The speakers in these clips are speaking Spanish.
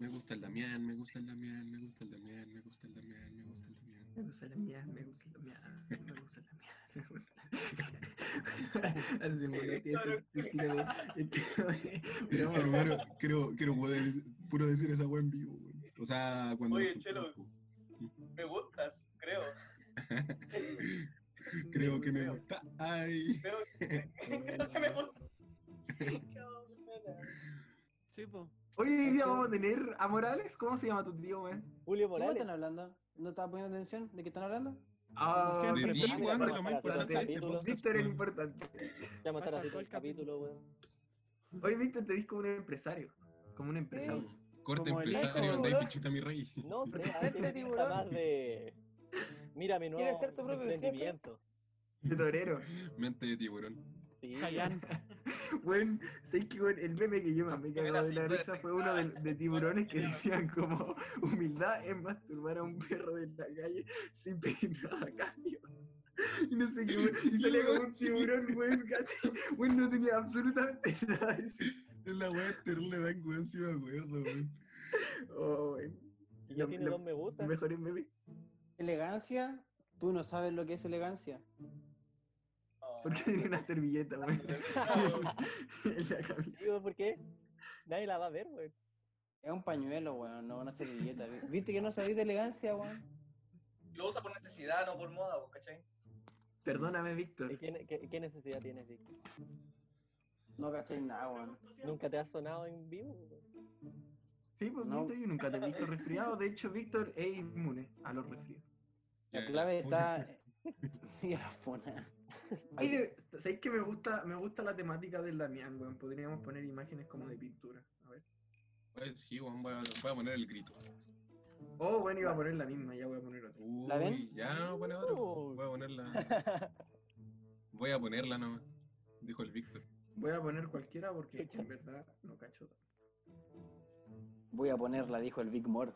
Me gusta el Damián, me gusta el Damián, me gusta el Damián, me gusta el Damián, me gusta el Damián. Me gusta la mía, me gusta la mía, me gusta la mía, me gusta de- broma, Hermano, quiero, quiero poder puro decir esa weá en vivo, weón. O sea, cuando. Oye, Chelo. Me gustas, creo. Creo que me gusta. Ay. Creo que, me gusta. Sí, po. Hoy hoy día vamos a tener a Morales. ¿Cómo se llama tu tío, weón? Julio ¿Cómo Morales. están hablando? ¿No estaba poniendo atención? ¿De qué están hablando? Ah, siempre, De ti, Víctor, weón, de lo para más hacer importante de este capítulo. podcast. Víctor es lo weón. importante. Ya matar todo el el capítulo, weón. Hoy, Víctor, te vis como un empresario. Como un empresario. Corte Como el empresario, Dave ¿no? Pichita, mi rey. No sé, Este tiene pinta tiburón. más de. Mira mi nuevo ¿Quieres ser tu propio emprendimiento. De torero. Mente de tiburón. Sí. Chayanne. Bueno, ¿sabes qué, weón? El meme que yo más me Que cagaba de la risa fue uno de, de tiburones que decían como humildad es masturbar a un perro de la calle sin pedir nada a cambio. Y no sé qué, y salía como un tiburón, weón, casi, weón, no tenía absolutamente nada de eso. Es la weá terrible dan weón, sí me acuerdo, weón. Oh, weón. Y ya Lo- tiene lo- dos me gusta. Mejores memes. Elegancia. Tú no sabes lo que es elegancia. Porque tiene una servilleta, weón. en la camisa. ¿por qué? Nadie la va a ver, weón. Es un pañuelo, weón, no una servilleta. ¿Viste que no sabéis de elegancia, weón? Lo usa por necesidad, no por moda, ¿vos ¿cachai? Perdóname, ¿Y Víctor. qué, qué- qué necesidad tienes, Víctor? No cacháis nada, weón. ¿Nunca te has sonado en vivo? weón? Sí, pues No. Víctor, yo nunca te he visto resfriado. De hecho, Víctor es inmune a los resfriados. La clave está. y a la. Oye, ¿sabéis que me gusta, me gusta la temática del Damián, weón? Podríamos poner imágenes como de pintura. A ver. Pues sí, weón, voy a, voy a poner el grito. Oh, bueno, iba a poner la misma, ya voy a poner otra. Uy, ¿La ven? Ya no pone otra. Voy a ponerla. Voy a ponerla nomás. Dijo el Víctor. Voy a poner cualquiera porque en verdad no cacho. Voy a ponerla, dijo el Big More.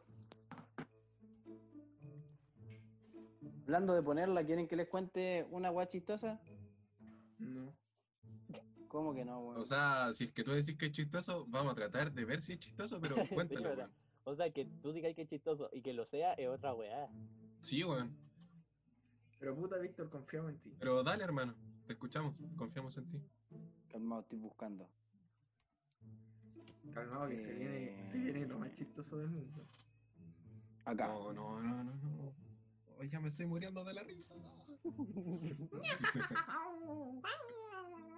Hablando de ponerla, ¿quieren que les cuente una guay chistosa? No. ¿Cómo que no, weón? O sea, si es que tú decís que es chistoso, vamos a tratar de ver si es chistoso, pero cuéntalo, weón. O sea, que tú digas que es chistoso y que lo sea es otra weá. Sí, weón. Pero puta, Víctor, confiamos en ti. Pero dale, hermano. Te escuchamos. Confiamos en ti. Calmado, estoy buscando. Calmado que se, Eh. viene, se viene lo más chistoso del mundo. Acá. No, no, no, no, no. Ya me estoy muriendo de la risa.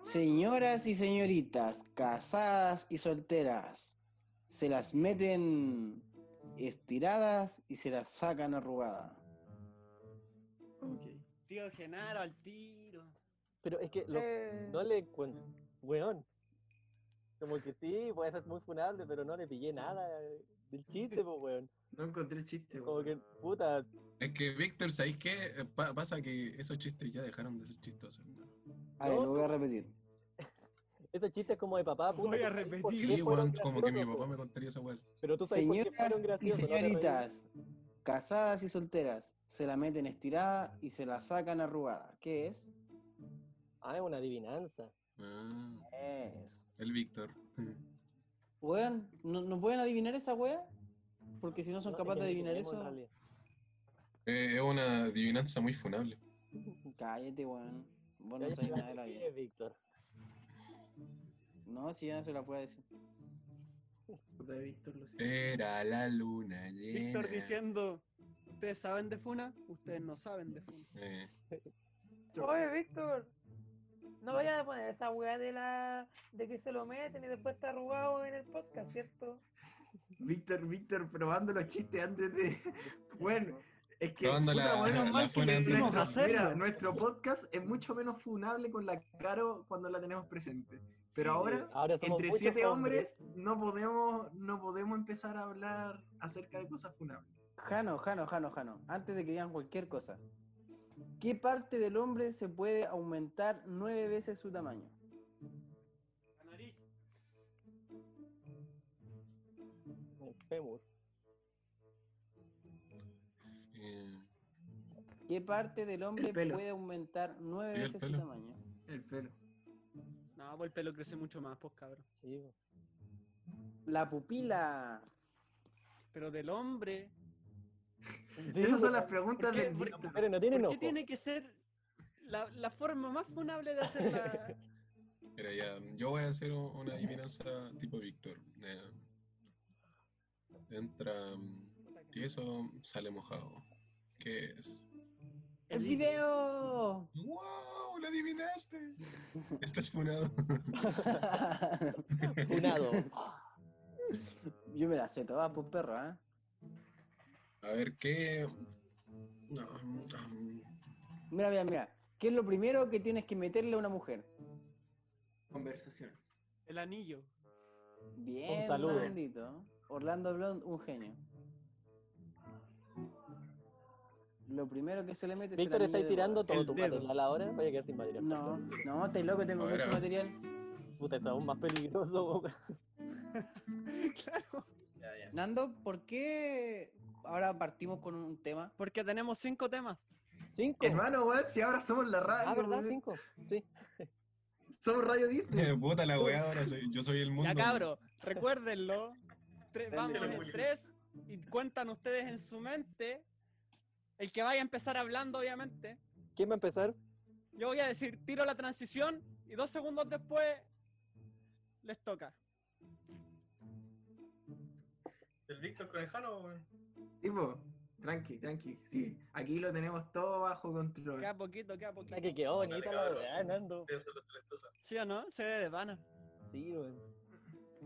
Señoras y señoritas, casadas y solteras, se las meten estiradas y se las sacan arrugadas. Tío Genaro al tiro. Pero es que lo- Eh, no le encuentro. Weón. Como que sí, puede ser muy funable, pero no le pillé nada del chiste, pues, weón. No encontré chiste, Como weón. que, puta, Es que, Víctor, ¿sabéis qué? Pa- pasa que esos chistes ya dejaron de ser chistosos, hermano. A ver, lo voy a repetir. esos chistes como de papá, puta. Voy a ¿tú sabes por repetir. Sí, weón, como que mi papá me contaría esa weá. Pero tú sabes por qué Señoras señoritas, casadas y solteras, se la meten estirada y se la sacan arrugada. ¿Qué es? Ah, es una adivinanza. Ah, Es. el Víctor. Weón, ¿no, no pueden adivinar esa wea? Porque si no son No, capaces es de adivinar eso. Eh, es una adivinanza muy funable. cállate, weón. Vos no sabés nada de la vida. Víctor. No, si ya no se la puede decir. Puta, Víctor. Era la luna llena. Víctor diciendo, ¿ustedes saben de Funa? Ustedes no saben de Funa. Eh, Oye, Víctor. No vayan a poner esa weá de la de que se lo meten y después está arrugado en el podcast, ¿cierto? Víctor, Víctor, probando los chistes antes de. Bueno, es que. Puta, la- bueno, la mal que nuestro- mira, nuestro podcast es mucho menos funable con la Caro cuando la tenemos presente. Pero Sí, ahora, entre siete hombres, no podemos, no podemos empezar a hablar acerca de cosas funables. Jano, Jano, Jano, Jano. Antes de que digan cualquier cosa. ¿Qué parte del hombre se puede aumentar nueve veces su tamaño? La nariz. El fémur. eh, ¿Qué parte del hombre puede aumentar nueve veces su tamaño? El pelo. No, pues el pelo crece mucho más, pues cabrón. Sí, po. La pupila. Pero del hombre. Sí, Esas son las weón. preguntas ¿Por qué? del ¿Por Las Víctor. mujeres no tienen ¿Por qué ojo. tiene que ser la, la forma más funable de hacerla? Mira, ya, yo voy a hacer una adivinanza tipo Víctor. Eh, entra tieso, sale mojado. ¿Qué es? ¡El video! ¡Wow! ¡Lo adivinaste! Estás funado. Funado. Yo me la sé toda, pues perro, ¿eh? A ver, ¿qué...? No, Mira, mira, mira. ¿Qué es lo primero que tienes que meterle a una mujer? Conversación. El anillo. Bien, saludo. Orlandito. Orlando Blond, un genio. Lo primero que se le mete es el Víctor, ¿estáis tirando todo El tu dedo. material ahora? Vaya a quedar sin material. No, no, estáis loco, tengo mucho material. Puta, es aún más peligroso. claro. Ya, ya. Nando, ¿por qué ahora partimos con un tema? Porque tenemos cinco temas. Cinco. Hermano, weón, si ahora somos la radio. Ah, ¿verdad? weón. Cinco. Sí. Somos Radio Disney. Puta la weá, ahora soy, yo soy el mundo. Ya cabro, recuérdenlo. Vamos en tres y cuentan ustedes en su mente. El que vaya a empezar hablando, obviamente. ¿Quién va a empezar? Yo voy a decir, tiro la transición y dos segundos después les toca. ¿El Víctor Conejano, weón? Tipo, tranqui, tranqui. Sí, aquí lo tenemos todo bajo control. Queda poquito, queda poquito. Ah, que quedó bonita la weá, Nando. ¿Sí o no? Se ve de pana. Sí, weón.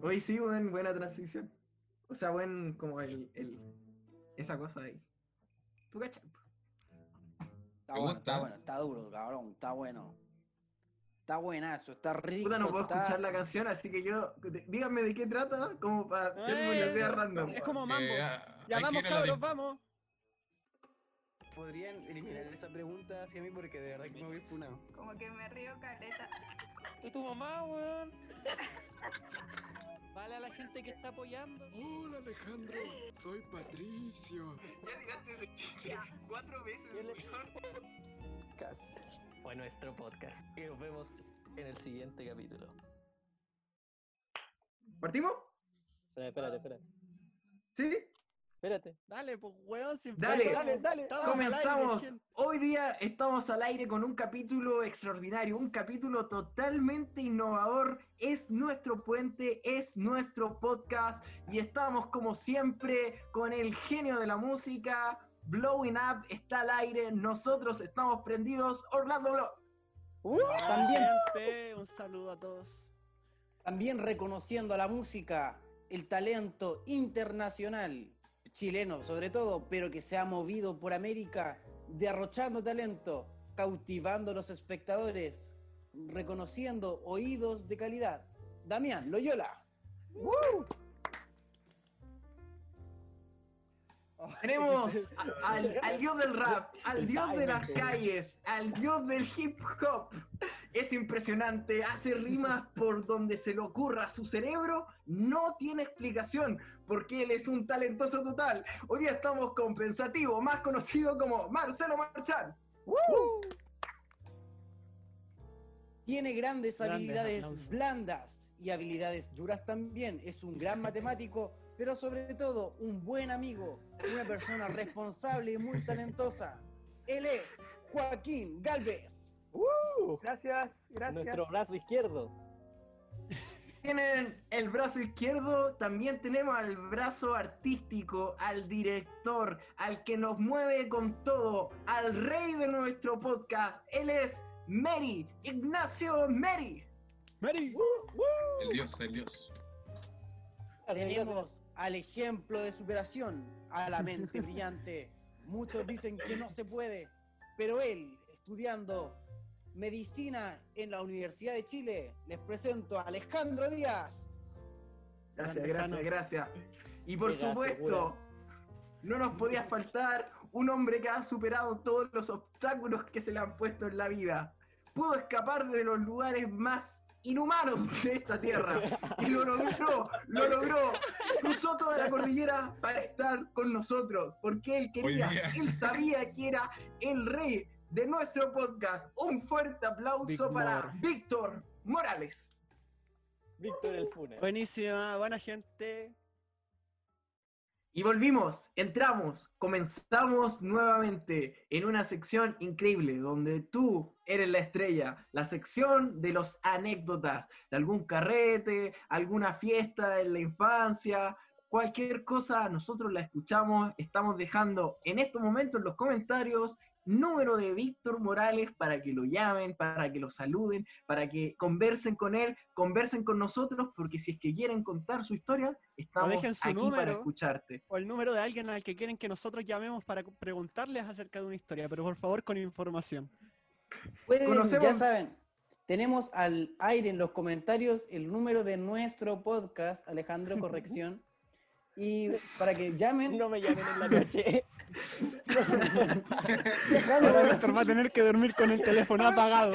Hoy sí, weón, buena transición. O sea, buen, como el, el esa cosa ahí. ¿Tú cachai? Está ¿Te bueno, está bueno, está duro, cabrón, está bueno. Está buenazo, está rico. Puta, no puedo está- escuchar la canción, así que yo. de- Díganme de qué trata, como para hacerme una Eh, idea random. Es como mambo. Eh, ah, Ya vamos, cabros, vamos. ¿Podrían eliminar esa pregunta hacia mí porque de verdad que me voy funado? Como que me río caleta. ¿Y tu mamá, weón? Vale a la gente que está apoyando. Hola Alejandro, soy Patricio. Ya digaste ese chiste cuatro veces. Podcast. Fue nuestro podcast. Y nos vemos en el siguiente capítulo. ¿Partimos? Espera, espérate, espérate. ¿Sí? Espérate. Dale, pues, weón, sin Dale, prisa. dale, dale. Estamos al aire, Comenzamos. Hoy día estamos al aire con un capítulo extraordinario, un capítulo totalmente innovador. Es nuestro puente, es nuestro podcast y estamos como siempre con el genio de la música. Blowing Up está al aire, nosotros estamos prendidos. Orlando Blow. También, Gente, un saludo a todos. también reconociendo a la música, el talento internacional, chileno sobre todo, pero que se ha movido por América, derrochando talento, cautivando a los espectadores, reconociendo oídos de calidad. Damián, Loyola. Tenemos a- al, al dios del rap, al dios de las calles, al dios del hip hop. Es impresionante, hace rimas por donde se le ocurra. Su cerebro no tiene explicación porque él es un talentoso total. Hoy día estamos con Pensativo, más conocido como Marcelo Marchán. Tiene grandes Grandes habilidades aplausos. blandas y habilidades duras también. Es un gran matemático, pero sobre todo un buen amigo, una persona responsable y muy talentosa. Él es Joaquín Galvez. Gracias, gracias. Nuestro brazo izquierdo. Tienen el brazo izquierdo, también tenemos al brazo artístico, al director, al que nos mueve con todo, al rey de nuestro podcast. Él es Mary, Ignacio Mary. Mary. El dios, el dios. Tenemos al ejemplo de superación, a la mente brillante. Muchos dicen que no se puede, pero él, estudiando medicina en la Universidad de Chile, les presento a Alejandro Díaz. Gracias, gracias, gracias. Y por supuesto, no nos podía faltar un hombre que ha superado todos los obstáculos que se le han puesto en la vida. Pudo escapar de los lugares más inhumanos de esta tierra. Y lo logró, lo logró. Cruzó toda la cordillera para estar con nosotros. Porque él quería, él sabía que era el rey de nuestro podcast. Un fuerte aplauso Big para. Víctor Morales. Víctor el Funa. Buenísima, buena gente. Y volvimos, entramos, comenzamos nuevamente en una sección increíble donde tú eres la estrella, la sección de los anécdotas, de algún carrete, alguna fiesta en la infancia, cualquier cosa, nosotros la escuchamos, estamos dejando en estos momentos en los comentarios número de Víctor Morales para que lo llamen, para que lo saluden, para que conversen con él, conversen con nosotros, porque si es que quieren contar su historia, O estamos dejen su aquí para número escucharte. o el número de alguien al que quieren que nosotros llamemos para preguntarles acerca de una historia, pero por favor con información. Pueden, ya saben, tenemos al aire en los comentarios el número de nuestro podcast, Alejandro Corrección. Y para que llamen. No me llamen en la noche. Ahora Víctor va a tener que dormir con el teléfono apagado.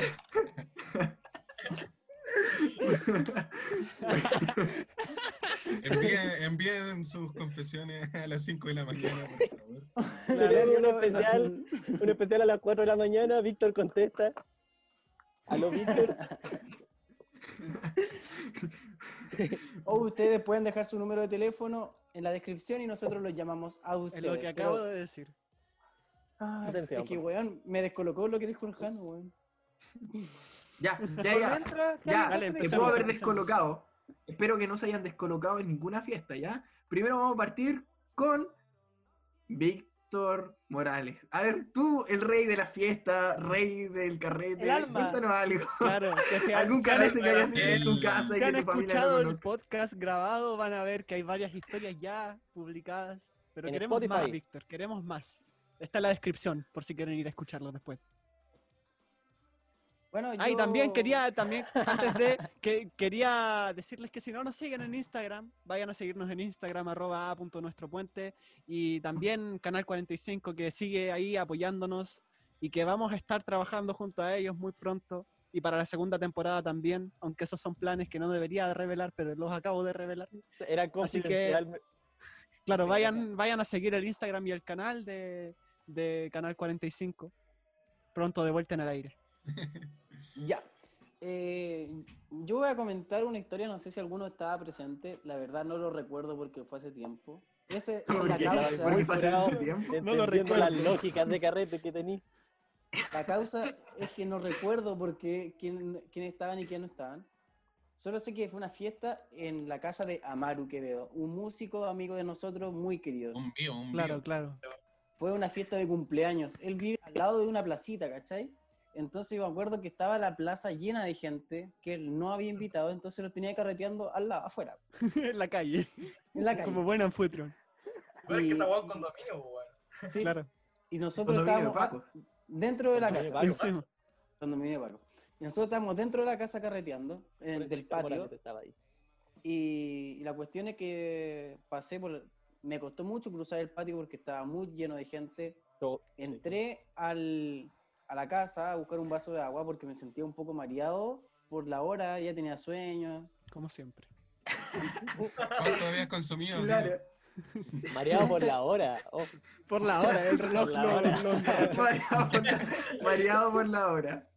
Envíen, envíen sus confesiones a las 5 de la mañana, por favor. Tenemos un especial, un especial a las 4 de la mañana, Víctor contesta. Aló, Víctor. O ustedes pueden dejar su número de teléfono en la descripción y nosotros los llamamos a Es ustedes. lo que pero- acabo de decir. Ah, Atención, es que, weón, me descolocó lo que dijo el Jano, weón. Ya, ya, ya. mientras, ¿qué Ya? Dale, te puedo haber descolocado. Espero que no se hayan descolocado en ninguna fiesta, ¿ya? Primero vamos a partir con Víctor Morales. A ver, tú, el rey de la fiesta, rey del carrete, cuéntanos algo. Claro, que si, Algún carrete que hayas hecho en tu casa y si que han tu familia no escuchado el podcast grabado van a ver que hay varias historias ya publicadas. Pero En queremos más. Víctor, queremos más. Está en la descripción, por si quieren ir a escucharlo después. Bueno, Ah, y yo- también quería, también, antes de, que quería decirles que si no nos siguen en Instagram, vayan a seguirnos en Instagram, arroba a punto nuestro puente, y también Canal 45 que sigue ahí apoyándonos y que vamos a estar trabajando junto a ellos muy pronto, y para la segunda temporada también, aunque esos son planes que no debería de revelar, pero los acabo de revelar. Era Así que- confidencial. Claro, Sí, vayan, vayan a seguir el Instagram y el canal de, de Canal 45, pronto de vuelta en el aire. Ya. Eh, yo voy a comentar una historia, no sé si alguno estaba presente, la verdad no lo recuerdo porque fue hace tiempo. Ese es la causa, porque tiempo. No lo Entendiendo las recuerdo. lógicas de carrete que tení. la causa es que no recuerdo porque quién, quién estaban y quién no estaban. Solo sé que fue una fiesta en la casa de Amaru Quevedo, un músico amigo de nosotros muy querido. Un mío, un Claro, mío. claro. Fue una fiesta de cumpleaños. Él vive al lado de una placita, ¿cachai? Entonces yo me acuerdo que estaba la plaza llena de gente que él no había invitado, entonces lo tenía carreteando al lado, afuera, en la calle, en la calle. como buen anfitrión. Pero es que esa un condominio, weón. Sí, Claro, Y nosotros de estábamos Paco. dentro de la casa. Paco. encima. Condominio Paco. Y nosotros estábamos dentro de la casa carreteando, en- eso del patio. Estaba ahí. Y, y la cuestión es que pasé por. Me costó mucho cruzar el patio porque estaba muy lleno de gente. Todo- Entré al, a la casa a buscar un vaso de agua porque me sentía un poco mareado por la hora, ya tenía sueño. Como siempre. ¿Cuánto habías consumido? Claro. Mareado por la hora. Oh, Por la hora, el reloj Por la lo- hora. Mareado por la- Mareado por la hora.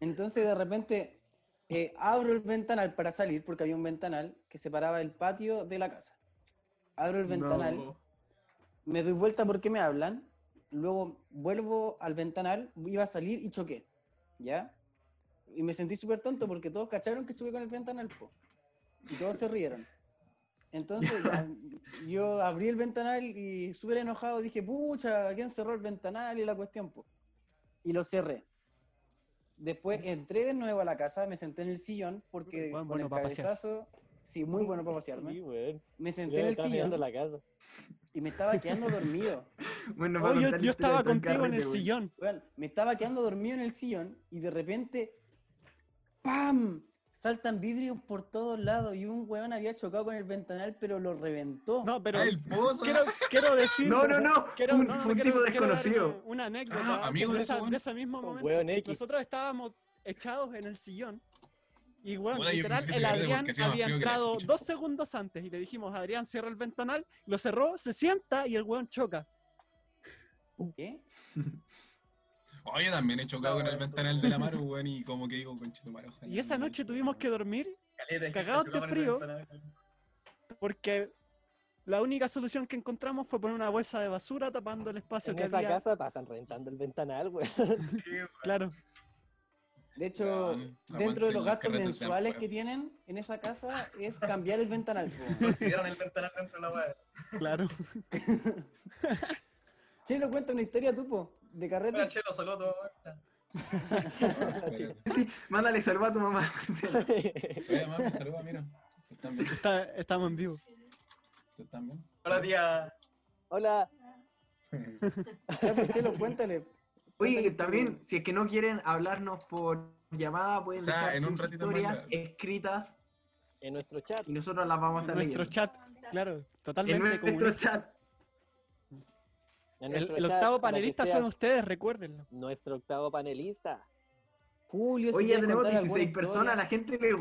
Entonces de repente eh, abro el ventanal para salir porque había un ventanal que separaba el patio de la casa. Abro el ventanal, No. me doy vuelta porque me hablan, luego vuelvo al ventanal, iba a salir y choqué, ¿ya? Y me sentí súper tonto porque todos cacharon que estuve con el ventanal, po, y todos se rieron. Entonces ya, yo abrí el ventanal y súper enojado dije, pucha, ¿quién cerró el ventanal y la cuestión? po?". Y lo cerré. Después entré de nuevo a la casa, me senté en el sillón porque Buen- con bueno el pa' pasear. cabezazo, sí, muy bueno para pasearme. sí. Me senté Yo en el sillón la casa. Y me estaba quedando dormido. Bueno, Oh, yo, yo estaba contigo en el güey. sillón. Weón, me estaba quedando dormido en el sillón y de repente, ¡pam! Saltan vidrios por todos lados y un weón había chocado con el ventanal, pero lo reventó. No, pero el pozo. quiero, quiero decir. No, no, no. Quiero, un, no, fue un quiero- tipo desconocido. Una, anécdota Ah, amigo de, esa- de ese mismo Un momento. weón X. Nosotros estábamos echados en el sillón y, bueno, yo literal, el Adrián había entrado dos segundos antes y le dijimos, Adrián, cierra el ventanal, lo cerró, se sienta y el weón choca. ¿Qué? Oh, yo también he chocado con el ventanal de la Maru, weón, y como que digo, conchito maro. ojalá Y esa noche tuvimos que dormir Cagados de el frío. porque la única solución que encontramos fue poner una bolsa de basura tapando el espacio En que esa había. casa pasan rentando el ventanal, weón. Claro. De hecho, Weón, dentro de los gastos mensuales que tienen en esa casa es cambiar el ventanal. po. Consideraron el ventanal dentro de la weá. Claro. Chelo, cuenta una historia tú, po, de Bueno, carrete. Chelo, saludos a tu. Sí, mándale saludos a tu mamá. Oye, mami, saluda, mira. ¿Están bien? Está, estamos en vivo. ¿Están bien? Hola, tía. Hola. Pues, Chelo, cuéntale. Oye, también, si es que no quieren hablarnos por llamada, pueden O sea, dejar en un sus ratito historias escritas En nuestro chat. y nosotros las vamos a En estar nuestro leyendo. chat, claro, En totalmente nuestro comunista. chat. En El, nuestro el chat, octavo panelista son ustedes, recuérdenlo. Nuestro octavo panelista. Julio, Oye, ya tenemos contar alguna 16 personas, a la gente le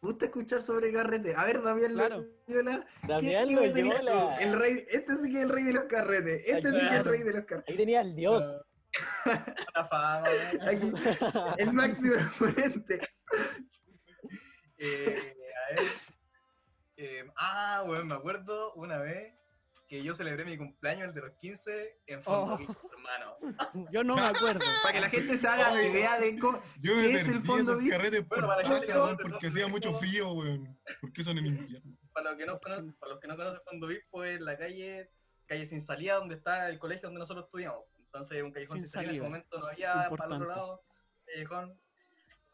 gusta escuchar sobre carrete. A ver, Damián Claro. Loyola, ¿qué- Damián Loyola. El rey, este sí que es el rey de los carretes. Este sí que es el rey de los carretes. Ahí tenía al dios. La fama. Aquí, el máximo exponente. Eh, a ver. Eh, ah, weón, me acuerdo una vez que yo celebré mi cumpleaños, el de los 15, en Fondo Oh. Beach, hermano. Yo no me acuerdo. Para que la gente se haga Ay. idea de cómo. Yo me ¿Qué es el fondo esos carretes por Bueno, para la gente paja, no- porque hacía mucho frío, weón. ¿Por qué son en invierno? Para los que no, cono- para los que no conocen Fondo VIP, pues la calle, calle sin salida, donde está el colegio donde nosotros estudiamos. Entonces, un callejón Sin sin, salida, en ese momento no había para el Importante. otro lado, callejón.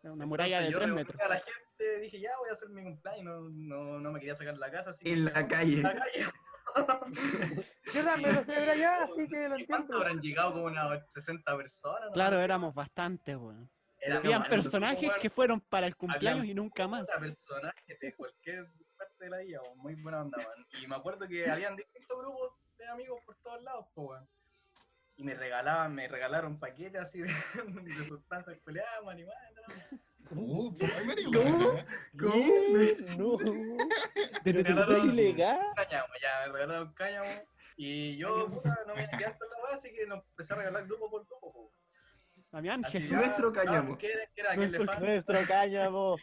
Una muralla de Entonces, yo 3 reuní metros. A la gente dije, ya voy a hacer mi cumpleaños, no, no, no me quería sacar de la casa. Así que En la me- calle. En la calle. Yo también lo celebro allá, así que lo ¿Y cuánto entiendo. habrán llegado? Como unas 60 personas. ¿no? Claro, éramos bastantes, weón. Habían personajes weón. que fueron para el cumpleaños y nunca más. personajes de cualquier parte de la vida, weón, muy buena onda, weón. Y me acuerdo que habían distintos grupos de amigos por todos lados, pues, weón. Y me regalaban, me regalaron paquetes así de, de sustancias peleadas, marihuana, ¿no? Uh, ay, marihuana. No. Pero es ilegal. cáñamo, ya, me regalaron cáñamo. Y yo, puta, no me quedé hasta la weá, así que nos empecé a regalar grupo por grupo, po. Damián, Jesús. ya, Nuestro cáñamo. ¿Qué era? ¿Qué era? ¿Quién le Nuestro? Nuestro cáñamo.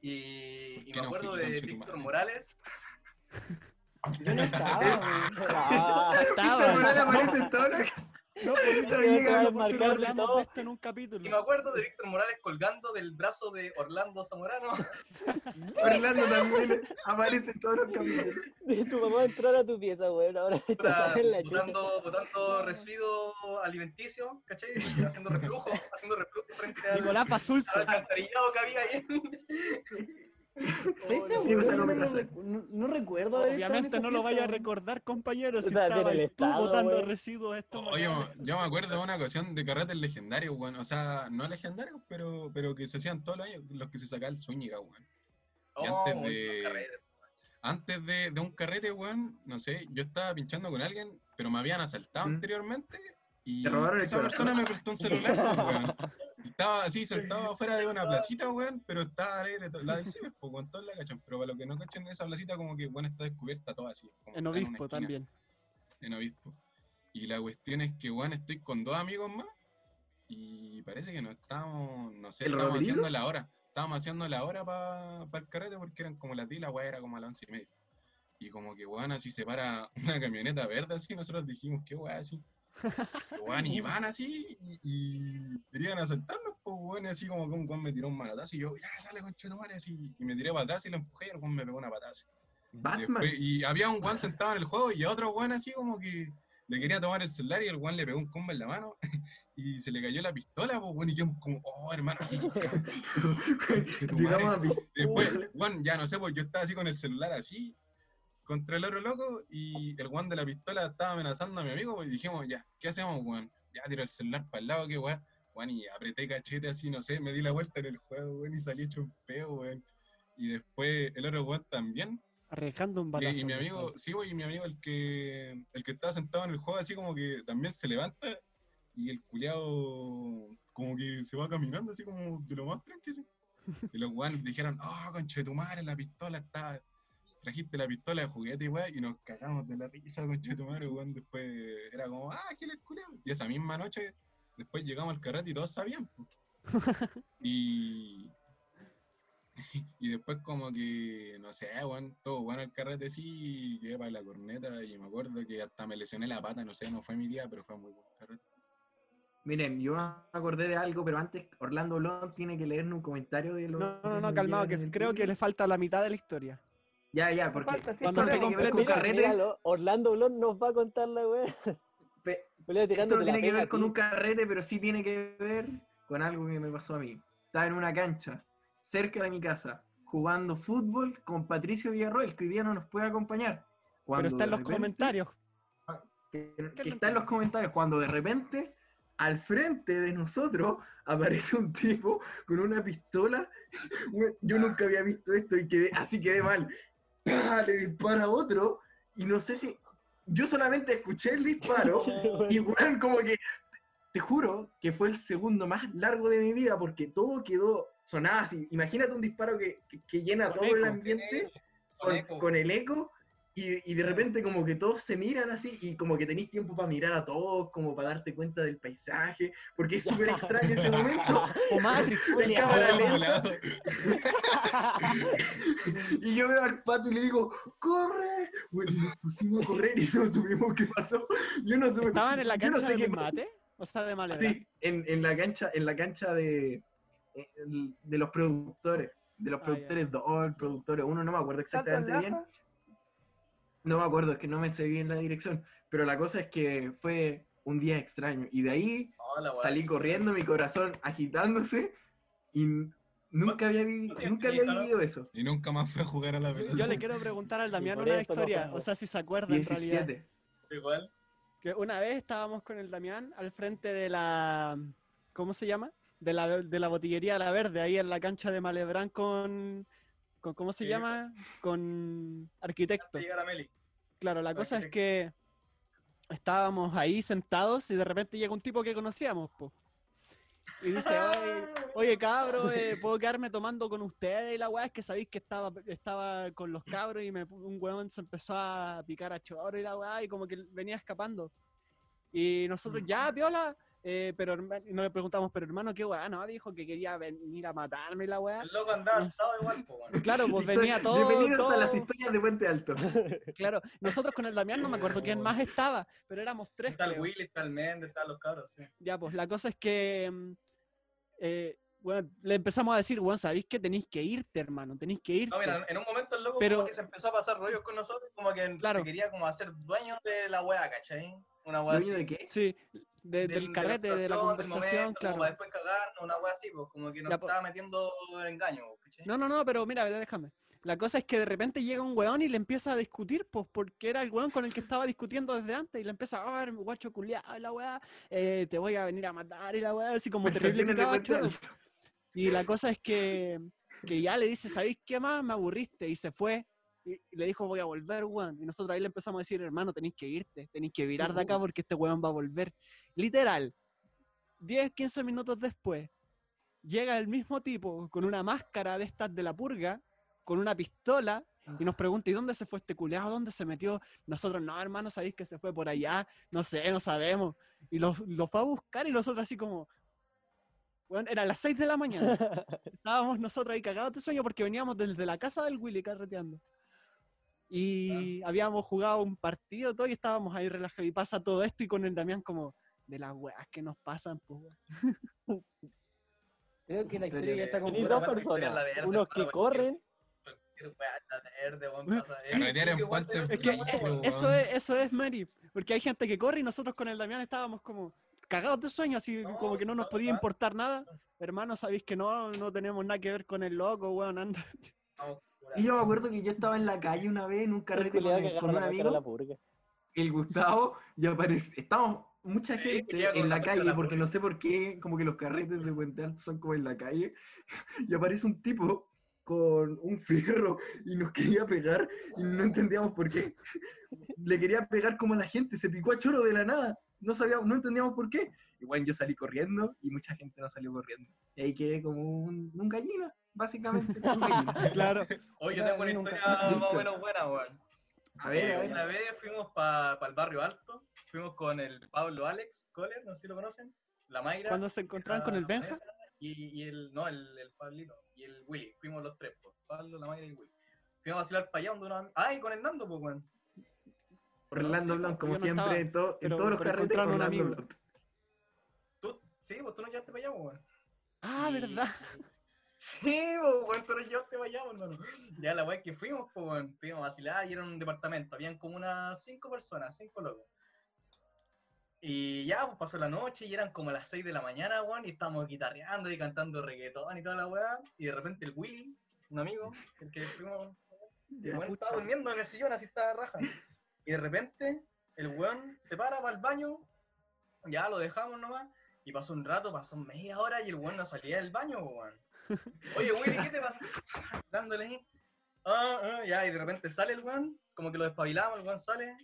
Y, y ¿Qué me acuerdo de Víctor? Morales. Yo no estaba. Ah, Estaba. No aparece en todo No, todo. de esto en un Y me capítulo. acuerdo de Víctor Morales colgando del brazo de Orlando Zamorano. Orlando también aparece en todos los capítulos. tu mamá entrar a tu pieza, weón. Ahora puta, sale la botando, botando residuo alimenticio, ¿cachai? Haciendo reflujo, haciendo reflujo frente al, Nicolás Basulto. al alcantarillado que había ahí. No, recuerdo haber Obviamente no lo vaya a recordar, compañero, si O sea, en estaba el tú botando residuos estos Oye, yo me acuerdo de una ocasión de carretes legendarios, weón. O sea, no legendarios, pero, pero que se hacían todos los años, los que se sacaba el Zúñiga, weón. Y Oh, antes de-. Antes de, de un carrete, weón, no sé, yo estaba pinchando con alguien, pero me habían asaltado ¿Mm? anteriormente y Te robaron el esa persona me prestó un celular, weón. Estaba así, sentado afuera de una placita, weón, pero estaba alegre, la del CIBES, pues, con todos la cachan. Pero para los que no cachan esa placita, como que, bueno, está descubierta toda así. como En Obispo esquina también. en Obispo. Y la cuestión es que, weón, estoy con dos amigos más y parece que no estamos, no sé, ¿El estamos Rodrigo? haciendo la hora. Estábamos haciendo la hora para el carrete porque eran como las 10 y la weá era como a las once y media. Y como que, weón, así se para una camioneta verde así, nosotros dijimos, qué weá así. Weón, y van así y, y querían asaltarnos, pues, weón, así como que un weón me tiró un manotazo y yo, ya sale con así. Y me tiré para atrás y lo empujé y el weón me pegó una patada así. Y, después- y había un guan sentado en el juego y a otro guan así como que le quería tomar el celular y el guan le pegó un combo en la mano y se le cayó la pistola, pues, weón, y quedamos como, oh, hermano, así. tu madre. Después, Juan, ya no sé, pues yo estaba así con el celular así, contra el otro loco, y el Juan de la pistola estaba amenazando a mi amigo, pues, y dijimos, ya, ¿qué hacemos, Juan? Ya tiro el celular para el lado, que weón. Juan, y apreté cachete así, no sé, me di la vuelta en el juego, weón, y salí hecho un peo, weón. Y después el otro Juan también. Arriesgando un balazo. y mi amigo, sí, güey, y mi amigo, el que, el que estaba sentado en el juego, así como que también se levanta, y el culiao como que se va caminando, así como de lo más tranquilo. Y los guanes dijeron, oh, conche tu madre, la pistola está. Trajiste la pistola de juguete, weón, y nos cagamos de la risa, conche tu madre, weón. Después era como, ah, el culiao. Y esa misma noche, después llegamos al carrete y todos sabían. Y. Y después como que, no sé, weón, todo bueno el carrete sí, y quedé para la corneta y me acuerdo que hasta me lesioné la pata, no sé, no fue mi día, pero fue muy buen carrete. Miren, yo me acordé de algo, pero antes Orlando Blon tiene que leerme un comentario de lo No, no, no, calmado, que creo que le falta la mitad de la historia. Ya, ya, porque falta, esto Cuando tiene te que ver con completes, carrete, Míralo, Orlando Blon nos va a contar la weá. esto no tiene que ver con un carrete, pero sí tiene que ver con algo que me pasó a mí. Estaba en una cancha, cerca de mi casa, jugando fútbol con Patricio Villarroel, que hoy día no nos puede acompañar. Pero está en los repente- comentarios. que, ¿Qué que no está en los comentarios, cuando de repente al frente de nosotros aparece un tipo con una pistola. Yo nunca había visto esto y quedé, así quedé mal. ¡Pah! Le dispara a otro y no sé si... Yo solamente escuché el disparo y weón, como que... Te juro que fue el segundo más largo de mi vida porque todo quedó, sonaba así. Imagínate un disparo que, que- que llena Con todo el ambiente Con con el eco y, y de repente como que todos se miran así y como que tenéis tiempo para mirar a todos, como para darte cuenta del paisaje, porque es súper extraño ese momento. O Matrix. En cámara lenta, y yo veo al pato y le digo, ¡corre! Bueno, nos pusimos a correr y no supimos qué pasó. Yo no supe. ¿Estaban en la yo no cancha sé de mate? O sea, de Malebrán. Sí, en, en la cancha, en la cancha de, el- de los productores, de los Ah, productores 2, productores 1, no me acuerdo ¿Tanto en exactamente bien. No me acuerdo, es que no me sé bien la dirección. Pero la cosa es que fue un día extraño. Y de ahí Hola, salí corriendo, mi corazón agitándose. Y nunca había, vivi- ¿Cuánto tiempo nunca había vivido eso. Y nunca más fue a jugar a la Yo, pelota. yo le quiero preguntar al Damián una no historia, o sea, si se acuerda en realidad. 17. Igual. Que una vez estábamos con el Damián al frente de la. ¿Cómo se llama? De la, de la botillería La Verde, ahí en la cancha de Malebrán con. Con ¿Cómo se Sí. llama? Con arquitecto. Llegar a Meli. Claro, la cosa es que estábamos ahí sentados y de repente llega un tipo que conocíamos, po. Y dice, oye, oye cabro, eh, ¿puedo quedarme tomando con ustedes? Y la weá es que sabéis que estaba, estaba con los cabros y me, un weón se empezó a picar a choro y la weá y como que venía escapando. Y nosotros, ya, piola, eh, pero no le preguntamos, pero hermano, qué weá, no, dijo que quería venir a matarme la weá. El loco andaba asustado igual, po, weón. Claro, pues venía todo. Bienvenidos a las todo- historias de Puente Alto. Claro, nosotros con el Damián no me acuerdo quién más estaba, pero éramos tres. Está el. Willy, está el Méndez, están los cabros, sí. Ya, pues la cosa es que mm, eh, le empezamos a decir, weón, sabéis que tenéis que irte, hermano, tenéis que irte. No, mira, en un momento el loco Pero- como que se empezó a pasar rollos con nosotros, como que Claro. se quería como hacer dueño de la weá, ¿cachai? Una weá ¿Dueño así. de qué? Sí, de- Del- del de carrete, de la conversación, momento, claro. Como para después cagarnos, una weá así, pues como que nos pues. estaba metiendo engaño, ¿cachai? No, no, no, pero mira, déjame. La cosa es que de repente llega un weón y le empieza a discutir, pues, porque era el weón con el que estaba discutiendo desde antes, y le empieza a ver, guacho culiado, la weá, eh, te voy a venir a matar, y la weá, así como terrible. Alto. Y la cosa es que, que ya le dice, ¿sabéis qué más? Me aburriste. Y se fue. Y y le dijo, voy a volver, weón. Y nosotros ahí le empezamos a decir, hermano, tenéis que irte. Tenéis que virar de acá porque este weón va a volver. Literal. 10, 15 minutos después, llega el mismo tipo con una máscara de estas de la purga, con una pistola, y nos pregunta, ¿y dónde se fue este culeado? ¿Dónde se metió? Nosotros, no, hermano, sabéis que se fue por allá. No sé, no sabemos. Y lo, lo fue a buscar y nosotros así como... Bueno, era las 6 de la mañana. Estábamos nosotros ahí cagados de sueño porque veníamos desde la casa del Willy carreteando. Y habíamos jugado un partido todo y estábamos ahí relajados. Y pasa todo esto y con el Damián como de las weas que nos pasan, pues. Creo que la historia ya está completa. dos personas, verde, unos que corren eso. Es eso es, eso es, Mary. Porque hay gente que corre y nosotros con el Damián estábamos como cagados de sueño, así No, como que no nos no, podía importar nada. Hermano, sabéis que no, no tenemos nada que ver con el loco, weón, anda. No, Y yo me acuerdo que yo estaba en la calle una vez en un carrete con, que con un amigo, el Gustavo, y aparece, estábamos mucha Sí, gente con en la calle, la porque no sé por qué, como que los carretes de Puente Alto son como en la calle, y aparece un tipo con un fierro y nos quería pegar y no entendíamos por qué. Le quería pegar como a la gente, se picó a choro de la nada, no sabíamos, no entendíamos por qué. Y bueno, yo salí corriendo y mucha gente no salió corriendo. Y ahí quedé como un, un gallina, básicamente. un gallina. Claro. Oye, yo tengo una historia más o menos buena, weón. A ver, Eh, a ver. Una vez fuimos para el barrio alto, fuimos con el Pablo Alex Kohler, no sé si lo conocen, la Mayra. Cuando se encontraban con el Benja. Y, y el, no, el, el Pablito, y el Willy, fuimos los tres, pues, Pablo, la Mayra y Willy. Fuimos a vacilar para allá donde unos am- Ah, y con el Nando, pues, weón. Orlando Sí, Blanc, como siempre, estaba, en, to- en pero- todos los carretes, encontraron un Orlando amigo. Blanc. Sí, pues tú no llevaste para allá, pues, weón. Ah, Y- ¿verdad? Sí, pues, weón, tú no llevaste para allá, hermano. Ya la weá que fuimos, pues, weón, fuimos a vacilar y era un departamento. Habían como unas cinco personas, cinco locos. Y ya, pues pasó la noche y eran como las 6 de la mañana, weón, y estábamos guitarreando y cantando reggaetón y toda la weá. Y de repente el Willy, un amigo, el que fuimos, weón estaba durmiendo en el sillón, así estaba raja. Y de repente el weón se para para el baño, ya lo dejamos nomás, y pasó un rato, pasó media hora y el weón no salía del baño, weón. Oye, Willy, ¿qué te pasa? Dándole ahí. Ah, ah, ya, y de repente sale el weón, como que lo despabilamos, el weón sale,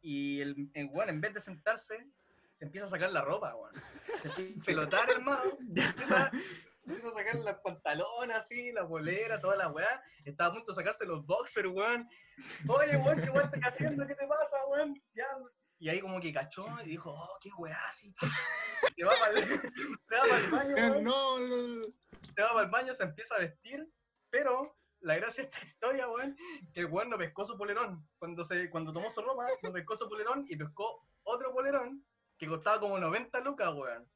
y el, el weón, en vez de sentarse, se empieza a sacar la ropa, weón. Se empieza a pelotar, hermano. Empieza, empieza a sacar los pantalones así, la bolera, toda la weá. Estaba a punto de sacarse los boxers, weón. Oye, weón, ¿qué weón estás haciendo? ¿Qué te pasa, weón? Ya. Y ahí como que cachó y dijo, oh, qué weá, así. Se va para el, baño, Eh, No, no, se va para el baño, se empieza a vestir, pero la gracia de esta historia, weón, que el weón no pescó su polerón. Cuando, se, cuando tomó su ropa, no pescó su polerón y pescó otro polerón que costaba como 90 lucas, weón.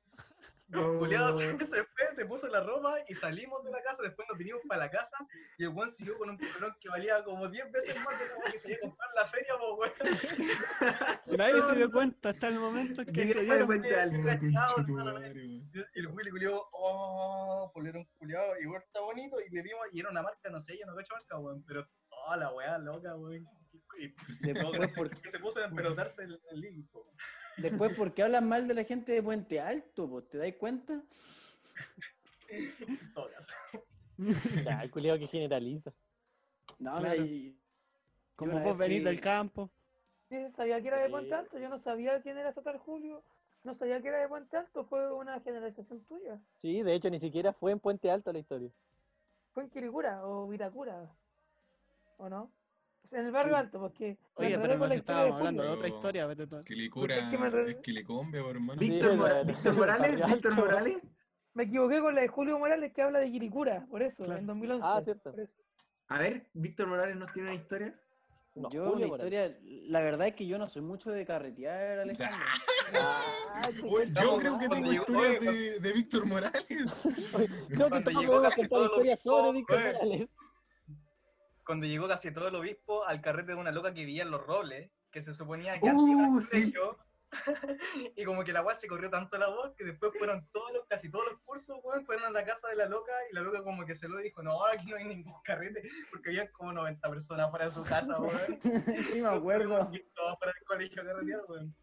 Oh. Culeado se, se fue, se puso la ropa y salimos de la casa, después nos vinimos para la casa y el weón siguió con un polerón que valía como 10 veces más de lo que se iba a comprar en la feria, po, weón. Nadie se dio cuenta hasta el momento en que se a dieron Puente Qué Alto. cachado, Concha tu hermano, madre, weón. y el Willy culió, oh, polerón culiado, igual está bonito, y le vimos, y era una marca, no sé, yo no cacho marca, weón, pero, oh, la weá loca, weón. Y, y por, se- que se puso a empelotarse el, el link, po. Después, ¿por qué hablan mal de la gente de Puente Alto? po? ¿Te das cuenta? Ya, el culiao que generaliza. No, Claro. mira, y- Como vos venís del campo. Se sabía que era de. Puente Alto, yo no sabía quién era Satar Julio, no sabía que era de Puente Alto, fue una generalización tuya. Sí, de hecho, ni siquiera fue en Puente Alto la historia. Fue en Quiricura o Vitacura, ¿o no? Sea, en el barrio alto, porque... Oye, pero nos estábamos hablando de otra historia. pero no- Que le cura, Es que me enredé. es que le combia, por hermano. Víctor, Morales, Víctor. Morales. Me equivoqué con la de Julio Morales que habla de Quiricura, por eso, Claro. en 2011. Ah, cierto. A ver, Víctor Morales nos tiene una historia. No, yo Julio Morales. historia, la verdad es que yo no soy mucho de carretear, Alejandro. Ah, Oye, yo creo que tengo historias de, de Víctor Morales. Creo que podemos casi contar historias sobre Víctor. Morales. Cuando llegó casi todo el obispo al carrete de una loca que vivía en Los Robles, que se suponía que Uh, antes iba al sí. colegio, y como que la weá se corrió tanto la voz que después fueron todos los, casi todos los cursos, weón, fueron a la casa de la loca y la loca como que se lo dijo, no, aquí no hay ningún carrete, porque había como 90 personas fuera de su casa, weón. sí, me acuerdo. Y todos fuera del colegio carretear, weón.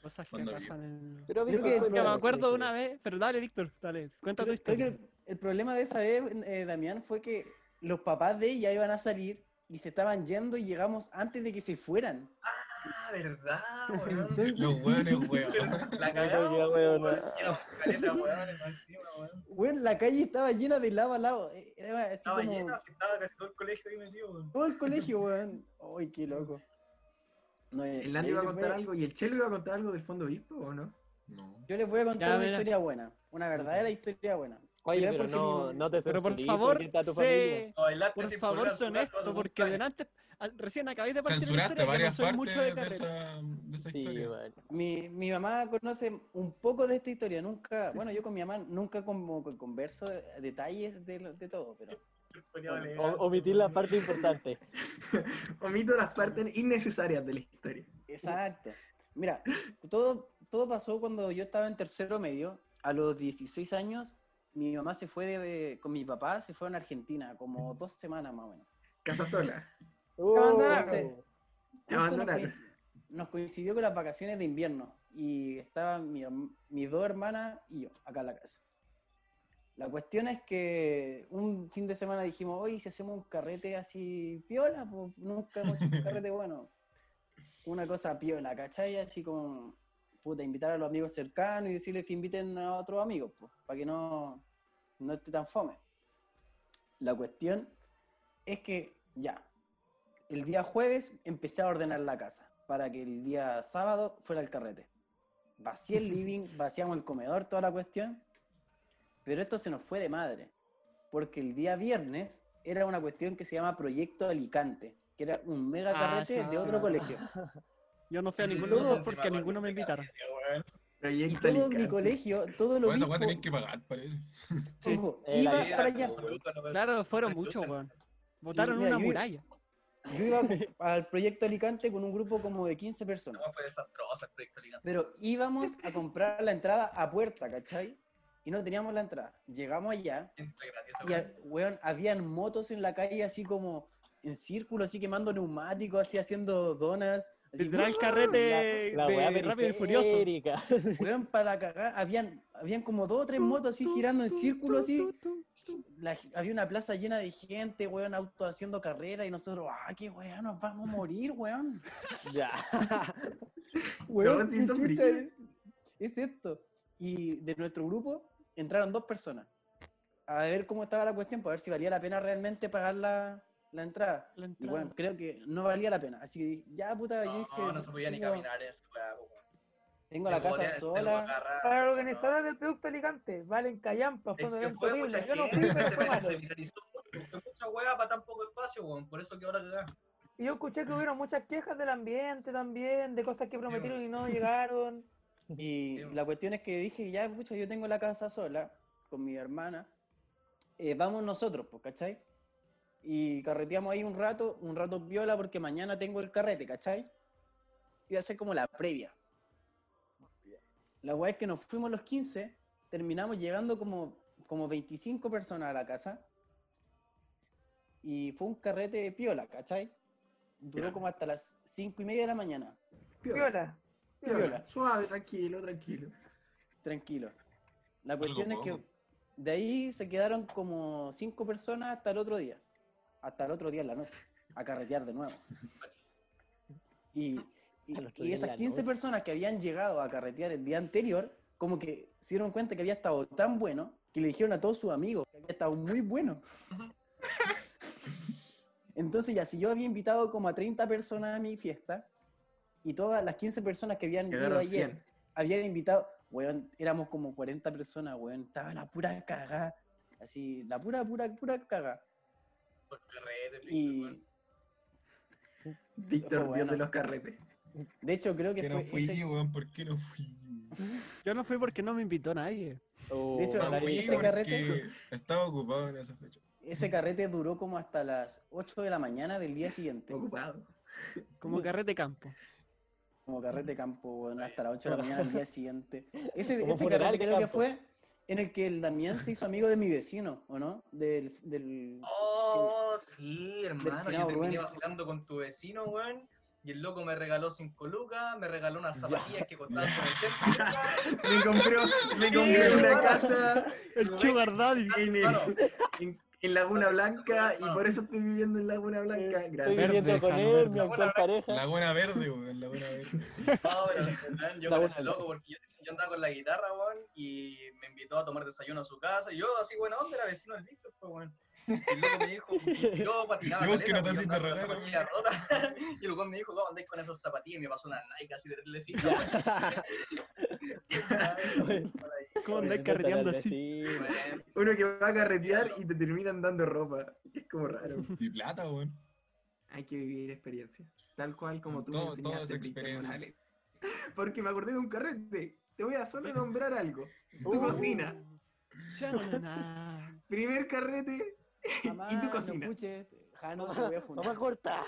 Cosas que pasan en... Pero Víctor que- me acuerdo de sí, una vez, pero dale, Víctor, dale, cuenta tu creo historia. que el problema de esa vez, eh, Damián, fue que los papás de ella iban a salir y se estaban yendo y llegamos antes de que se fueran. Ah, verdad, weón. Entonces, Los weones, weón. La qué weón, weón. la calle estaba llena de lado a lado. eh, Era así Estaba como llena, estaba casi todo el colegio ahí metido, weón. todo el colegio, weón. Ay, qué loco. No, eh, El ahí iba a voy contar algo y el Chelo iba a contar algo del fondo obispo, ¿o no? No. Yo les voy a contar Ya, una mira. historia buena. Una verdadera historia buena. Oye, Pero no, no te Pero por favor, sé, por favor, sé honesto, porque delante, a- recién acabé de partir la Censuraste historia, que no varias soy partes mucho de de, esa, de esa Sí, historia. weón. Mi, mi mamá conoce un poco de esta historia. Nunca, bueno, yo con mi mamá nunca como converso detalles de, lo- de todo, pero Bueno. O- omitir la parte importante. Omito las partes innecesarias de la historia. Exacto. Mira, todo, todo pasó cuando yo estaba en tercero medio. A los 16 años, mi mamá se fue de, con mi papá, se fueron a Argentina, como dos semanas más o menos. Casa sola. Uh. Entonces, nos, coincidió con las vacaciones de invierno y estaban mi mis dos hermanas y yo acá en la casa. La cuestión es que un fin de semana dijimos, oye, si hacemos un carrete así piola, pues nunca hemos hecho un carrete bueno. Una cosa piola, ¿cachai? Así como, puta, invitar a los amigos cercanos y decirles que inviten a otros amigos, pues, para que no, no esté tan fome. La cuestión es que ya, el día jueves empecé a ordenar la casa para que el día sábado fuera el carrete. vacié el living, vaciamos el comedor, toda la cuestión. Pero esto se nos fue de madre. Porque el día viernes era una cuestión que se llama Proyecto Alicante, que era un mega Ah, carrete sí, de otro sí. colegio. Yo no fui a ninguno de los dos porque a ninguno me invitaron. Y todo mi colegio, todo lo Por esa obispo- weá tenéis que pagar, parece. sí, Eh, iba para allá. Claro, fueron muchos, weón. Botaron mira, una yo- muralla. Yo iba al proyecto Alicante con un grupo como de 15 personas. No, fue desastroso el proyecto Alicante. Pero íbamos a comprar la entrada a puerta, ¿cachai? Y no teníamos la entrada. Llegamos allá esa y, weón, habían motos en la calle así como en círculo, así quemando neumáticos, así haciendo donas. Así, Literal carrete La weá de Rápido y Furioso. Weón, para cagar, habían, habían como dos o tres motos así girando en círculo así. La- había una plaza llena de gente, weón, autos haciendo carrera y nosotros, ah, qué weón, nos vamos a morir, weón. Ya. Weón, qué chucha es, es esto. Y de nuestro grupo entraron dos personas a ver cómo estaba la cuestión, para ver si valía la pena realmente pagar la, la entrada. La Y bueno, creo que no valía la pena. Así que dije, ya puta, yo dije, No, no se podía ni tengo, caminar weá, po, weón. tengo la casa sola. Para los no. organizadores del producto Alicante, valen callampa, fue Es un evento horrible. Yo no fui, pero se fue me- malo. se viralizó mucho, fue mucha weá para tan poco espacio, weón. Por eso que ahora te da. Y yo escuché que hubieron muchas quejas del ambiente también, de cosas que prometieron y no llegaron. Y Sí. la cuestión es que dije, ya, pucha, yo tengo la casa sola con mi hermana. eh, vamos nosotros, pues, ¿cachai? Y carreteamos ahí un rato, un rato viola porque mañana tengo el carrete, ¿cachai? Iba a ser como la previa. La weá es que nos fuimos los 15, terminamos llegando como, como 25 personas a la casa. Y fue un carrete de piola, ¿cachai? Duró como hasta las 5 y media de la mañana. Viola. Piola, Piola. Suave, tranquilo, tranquilo. Tranquilo. La cuestión es que de ahí se quedaron como cinco personas hasta el otro día. Hasta el otro día en la noche. A carretear de nuevo. Y, y- esas la 15 noche. personas que habían llegado a carretear el día anterior, como que se dieron cuenta que había estado tan bueno que le dijeron a todos sus amigos que había estado muy bueno. Entonces ya, si yo había invitado como a 30 personas a mi fiesta y todas las 15 personas que habían ido ayer 100. habían invitado, weón, éramos como 40 personas, weón, estaba la pura cagada, así, la pura, pura, pura cagada. Por carrete, Y. Víctor, Dios bueno. de los carretes. de hecho creo que Que no fue fui, ese, weón, ¿por qué no fui? Yo no fui porque no me invitó nadie. De hecho, No fui ese carrete- estaba ocupado en esa fecha. ese carrete duró como hasta las 8 de la mañana del día siguiente, Ocupado. Como carrete campo. como carrete campo, weón, hasta las 8 de la mañana del día siguiente. Ese, ese carrete creo que fue en el que el Damián se hizo amigo de mi vecino, ¿o no? Del, del, Oh, sí, hermano. Yo terminé vacilando con tu vecino, weón. Y el loco me regaló 5 lucas, me regaló unas zapatillas que costaban como 80 lucas. Me compró, me compré una casa El Sugar Daddy. Hermano, en- Laguna Blanca y por eso estoy viviendo en Laguna Blanca. Estoy Gracias. Verde, viviendo con él, verde. mi actual pareja. Laguna Verde, weón, Laguna Verde. No, yo ese loco porque yo, yo andaba con la guitarra, weón, y me invitó a tomar desayuno a su casa. Y yo, así, buena onda, era vecino del Víctor, pues, weón. Y el loco me dijo, yo patinaba. Y vos que no te yo rotas. Y el weón me dijo, ¿cómo andáis con esas zapatillas? Y me pasó una Nike así de fija, weón. ¿Cómo andáis carreteando así? Uno que va a carretear y te terminan dando ropa. Es como raro. Y plata, weón. Hay que vivir experiencias. Tal cual como tú me Todo- todo enseñaste, es Víctor experiencia. Porque me acordé de un carrete. Te voy a solo nombrar algo. Tu Uh. cocina. Ya no, no, no. Primer carrete Mamá, y tu no cocina. escuches, Jano, te voy a Vamos a cortar.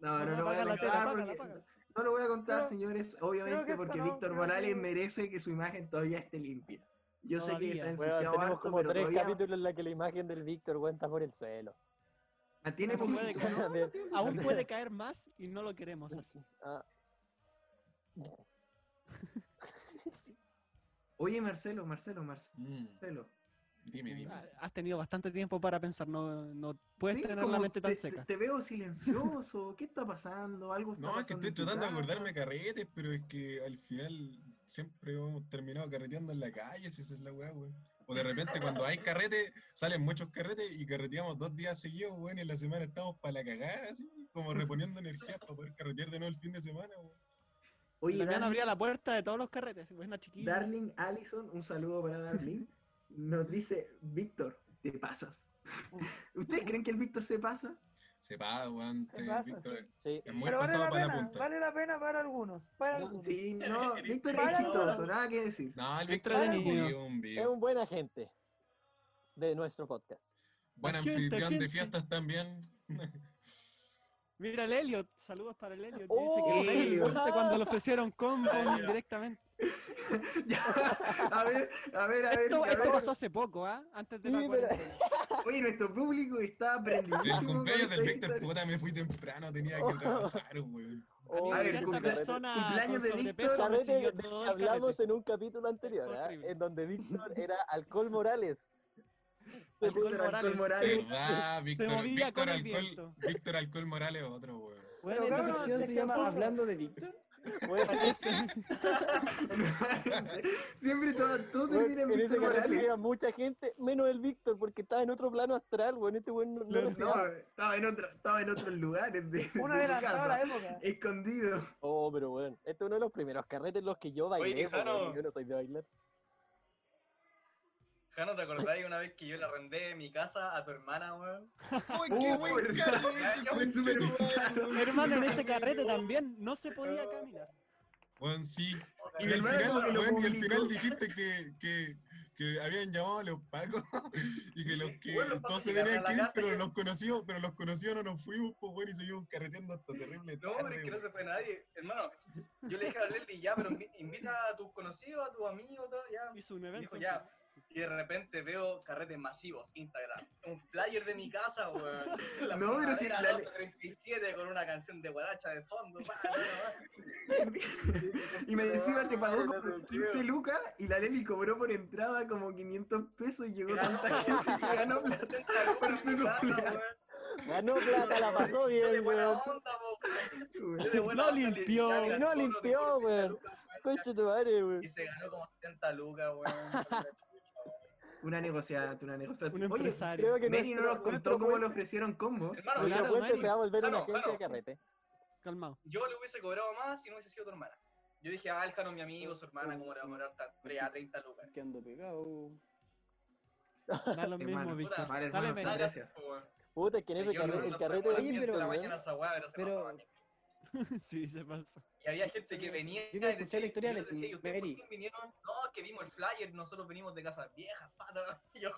No, no, a apaga la contar apágala, porque- apágala. No lo voy a contar, señores, obviamente porque no, Víctor Morales que- merece que su imagen todavía esté limpia. Yo sé que se ha ensuciado tenemos harto, como pero tres todavía capítulos en la que la imagen del Víctor está por el suelo. mantiene No puede poquito. caer. Aún puede caer más y no lo queremos así. Ah, Oye, Marcelo, Marcelo, Mm, Marcelo. Dime, dime. Ah, Has tenido bastante tiempo para pensar, no, no puedes Sí, tener la mente tan te, seca. Te veo silencioso. ¿Qué está pasando? ¿Algo está No, es que estoy tratando de acordarme de carretes, pero es que al final siempre hemos terminado carreteando en la calle, si esa es la weá, weón. O de repente cuando hay carrete, salen muchos carretes y carreteamos dos días seguidos, weón, y en la semana estamos para la cagada, así, como reponiendo energía para poder carretear de nuevo el fin de semana, weón. Oye, Darling, abría la puerta de todos los carretes. Buena chiquilla. Darling Allison, un saludo para Darling. Nos dice, Víctor, te pasas. ¿Ustedes creen que el Víctor se pasa? Se paga, weón. Se pasa, Víctor, sí. Sí. es muy Pero vale pasado la para la pena, punta. vale la pena para algunos. Para No, algunos. Sí, no, Víctor es chistoso, nada que decir. No, el Víctor es un Es un buen agente de nuestro podcast. Buen Gente, anfitrión de fiestas también. Mira el Elliot. Saludos para el Elliot. Dice Oh, que cuando le ofrecieron combo directamente. Ya, a ver, a ver, a ver. Esto, a esto ver. pasó hace poco, ¿ah? Antes de la pero-. Oye, nuestro público está El aprendidísimo. cumpleaños con del Víctor, puta, me fui temprano, tenía que trabajar. Oh, A ver, cierta cumple- persona cumpleaños de Víctor. el hablamos en un capítulo anterior, ¿ah? en donde Víctor era alcohol Morales. Alcohol Víctor Alcohol Morales. Morales. ¿Verdad? Víctor, movía Víctor, con el Alcohol. Víctor Alcohol Morales, otro, weón. Bueno, esta sección se llama Hablando de Víctor. Bueno, Siempre todo, todo Bueno, termina en Víctor Morales. había mucha gente, menos el Víctor, porque estaba en otro plano astral, weón. Este weón no, no. No, estaba en, otro, estaba en otros lugares de, de Una a la casa. época. Escondido. Oh, pero weón, este es uno de los primeros carretes en los que yo bailé, Oye, yo no soy de bailar. Jano, ¿te acordás de una vez que yo le arrendé mi casa a tu hermana, weón? ¡Uy, qué buen carrete! Hermano, en ese carrete también no se podía caminar. Weón, sí. Y Y al final, lo weón, y al publicó. final dijiste que, que, que habían llamado a los pacos y que los que Bueno, todos se tenían que la ir, pero los conocidos, pero los conocidos no nos fuimos, pues bueno, y seguimos carreteando hasta terrible No, pero es que no se fue nadie. Hermano, yo le dije a Leslie, ya, pero invi- invita a tus conocidos, a tus amigos, todo, ya. Hizo un Me evento. dijo, ya. Y de repente veo carretes masivos, Instagram. Un flyer de mi casa, weón. La No, pero si la- 1237 con una canción de guaracha de fondo. Y me decía, te pagó como creo. 15 lucas y la Leli cobró por entrada como 500 pesos y llegó tanta gente que ganó plata por su cumpleaños. Ganó plata, la pasó bien, weón. No limpió. No limpió, por 70 weón. lucas, weón, Concha tu madre, weón. Y se ganó como 70 lucas, weón. Una negociata, una negociata. Un Oye, empresario. creo que Mary no nos contó cómo le ofrecieron combo. Hermano, Claro, se va a volver una Jano, agencia Jano. de carrete. Calmado. yo le hubiese cobrado más si no hubiese sido tu hermana. Yo dije, ah, el Jano es mi amigo, su hermana, ¿cómo le va a cobrar tan- tre- a 30 lucas? Que ando pegado. Da lo mismo, Víctor. vale, Dale, hermano, gracias. Puta, es que en ese carrete, Oye, 10 pero- Sí, se pasó. Y había gente que venía. Yo quiero escuchar la historia de decía, ¿y ustedes por Mary. qué vinieron? No, que vimos el flyer, nosotros venimos de casas viejas, pata. Y yo.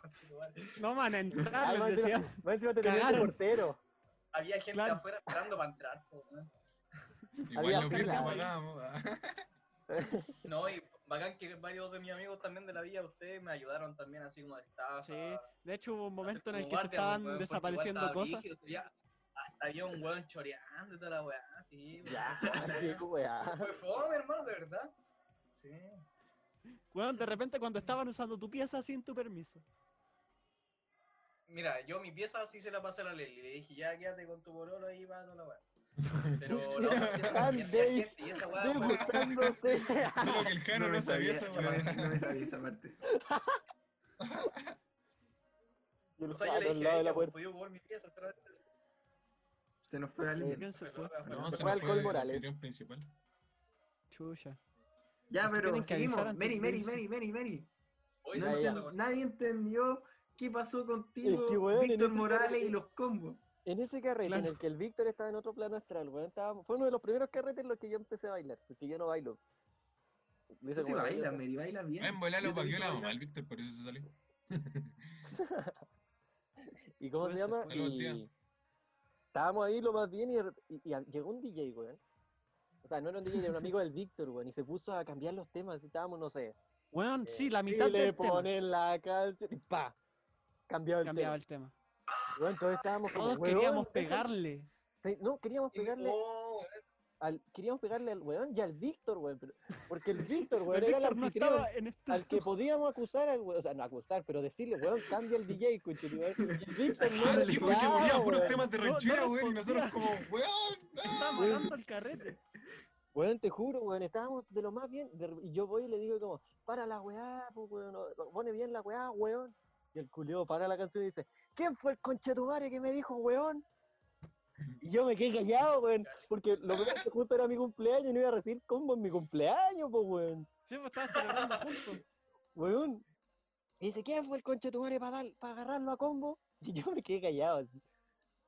No van a entrar, Ay, les decía. encima- te Cagaron. portero. Había gente Claro. afuera esperando para entrar, po. Igual Había pagábamos. No, y bacán que varios de mis amigos también de la villa, ustedes me ayudaron también así como de staff. Sí, de hecho hubo un momento en el que se guardia, estaban desapareciendo estaba cosas. Había un weón choreando y toda la weá, sí. Ya, qué weá. Fue fome, hermano, de verdad. Sí. Weón, de repente cuando estaban usando tu pieza sin tu permiso. Mira, yo mi pieza sí se la pasé a la Leli. Le dije, ya quédate con tu bololo ahí va toda la weá. Pero no, había de- gente y esa weá Degustándose. Solo que el Jano no, me sabía esa no me- weá. No me sabía esa parte. Y el O sea, yo le dije, lado de "Ey, la pues, puerta. mi pieza. Otra vez". Se nos fue alguien. ¿Quién se fue? No, Se se fue nos Alcohol fue el Morales. principal. Chucha. Ya, pero seguimos. Mary, Mary. Mary, Mary, Mary. Nadie entendió qué pasó contigo, Víctor Morales y los combos. En ese carrete en el que el Víctor estaba en otro plano astral, weón, estaba- fue uno de los primeros carretes en los que yo empecé a bailar, porque yo no bailo. Lo hice sí baila. Mary, baila bien. En volar lo la mamá, el Víctor, por eso se salió. ¿Y cómo se ser, llama? Y estábamos ahí lo más bien y, y- y llegó un DJ, weón. O sea, no era un DJ, era un amigo del Víctor, weón, y se puso a cambiar los temas. Estábamos, no sé. Weón, eh, sí, la mitad le del tema ponen la canción y pa. Cambiaba el cambiaba tema. el tema. Weón, todos estábamos como, Todos weón, queríamos deja- pegarle. pe- No, queríamos pegarle oh, al, queríamos pegarle al weón y al Víctor, weón. pero- porque el Víctor, weón, El era el Víctor no anfitrión. en esta. al que podíamos acusar al weón, o sea, no acusar, pero decirle, weón, cambia el DJ. Y el Víctor no Ah, sí, porque escuchaba, ponía puros weón. temas de No, no ranchera, weón, y nosotros como, weón. Estaba matando el carrete. Weón, te juro, weón, estábamos de lo más bien. de y yo voy y le digo como, para la weá, pues, weón, no- no, pone bien la weá, weón. Y el culiao para la canción y dice, ¿quién fue el conchetumare que me dijo, weón? Y yo me quedé callado, weón. Porque lo peor es que justo era mi cumpleaños y no iba a recibir combo en mi cumpleaños, pues, weón. Sí, pues estaban celebrando juntos. Weón. Y dice, ¿quién fue el conche tu madre para agarrarlo a combo? Y yo me quedé callado, así.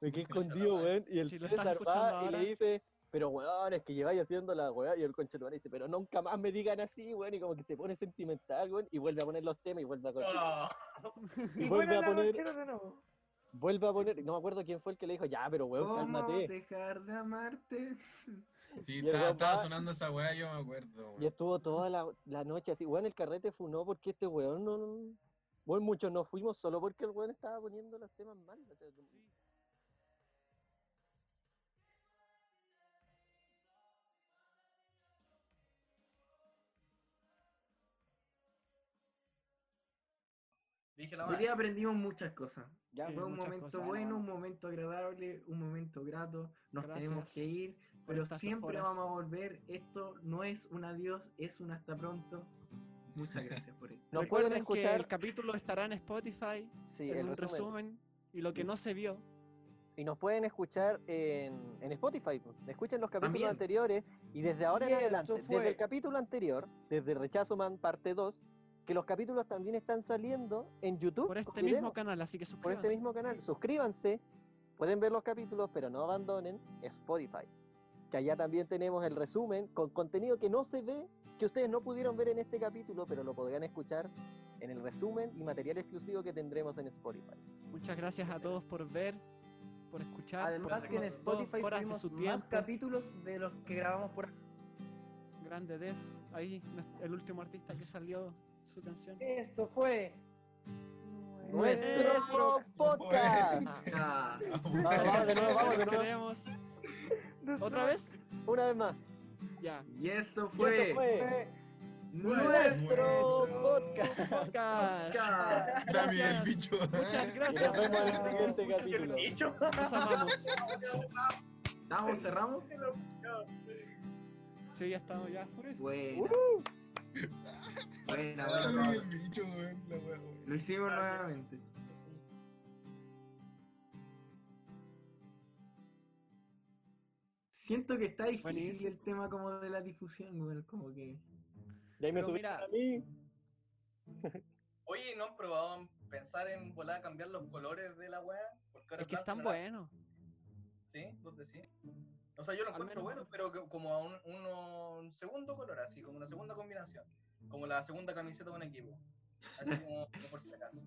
Me quedé escondido, weón. Y el Si César va y ahora. le dice, pero weón, es que lleváis haciendo la weá. Y el conche tu madre dice, pero nunca más me digan así, weón. Y como que se pone sentimental, weón. Y vuelve a poner los temas y vuelve a Ah. Y Y vuelve vuelve a poner, de nuevo. Vuelve a poner, no me acuerdo quién fue el que le dijo, ya, pero weón, ¿Cómo cálmate. dejar de amarte? Sí, estaba, weón estaba va- sonando esa weá, yo me acuerdo. Y estuvo toda la, la noche así. Weón, el carrete funó porque este weón no. no- Weón, muchos nos fuimos solo porque el weón estaba poniendo los temas mal. o sea, como- Dije la Hoy día aprendimos muchas cosas. Ya, Sí, Fue un momento cosas. bueno, un momento agradable, un momento grato. Nos tenemos Gracias que ir, pero siempre horas. vamos a volver. Esto no es un adiós, es un hasta pronto. Muchas gracias por esto. Pueden Recuerden que escuchar. el capítulo estará en Spotify, Sí, en el un resumen. resumen. y lo que no se vio. Y nos pueden escuchar en, en Spotify. pues. Escuchen los capítulos También. anteriores. Y desde ahora Y en adelante, fue- desde el capítulo anterior, desde Rechazo Man parte 2, que los capítulos también están saliendo en YouTube. Por este mismo video. canal, así que por suscríbanse. este mismo canal. Suscríbanse, pueden ver los capítulos, pero no abandonen Spotify. Que allá también tenemos el resumen con contenido que no se ve, que ustedes no pudieron ver en este capítulo, pero lo podrán escuchar en el resumen y material exclusivo que tendremos en Spotify. Muchas gracias a todos por ver, por escuchar. por Además que en Spotify subimos su más capítulos de los que grabamos por. Grande Des, ahí el último artista que salió su canción. Esto fue ¡Nuestro podcast! Vamos, vamos de nuevo, vamos de nuevo. queremos. ¿Otra vez? Una vez más. Ya. y esto Y fue, esto fue nuestro nuestro podcast. Podcast. bicho. Muchas gracias. nos vemos en el siguiente capítulo. amamos. ¿Estamos? ¿Cerramos? Sí, ya estamos, ya. fue. Buena. Uh. Buena, Dame buena. el bicho, weón. La weá, weón. Lo hicimos nuevamente. Siento que está difícil Buenísimo. el tema como de la difusión, weón, como que... Y ahí me subí mira- a mí. Oye, ¿no han probado en pensar en volar a cambiar los colores de la weá? Porque ahora Es que están buenos. ¿Sí? ¿Vos decís? O sea, yo lo encuentro menos- bueno, pero que- como a un, uno, un segundo color, así, como una segunda combinación. Como la segunda camiseta de un equipo. Así como, como por si acaso.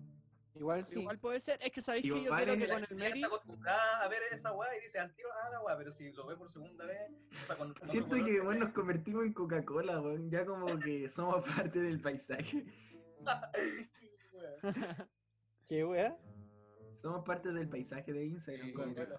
Igual sí. Igual puede ser. Es que sabéis que yo quiero es que con el Meri. está acostumbrada a ver esa weá y dice al tiro, ah, la weá, pero si lo ve por segunda vez, o sea, con Siento color, que weón, nos convertimos en Coca-Cola, weón. Ya como que somos parte del paisaje. Weá. ¿Qué wea? Somos parte del paisaje de Instagram. Sí,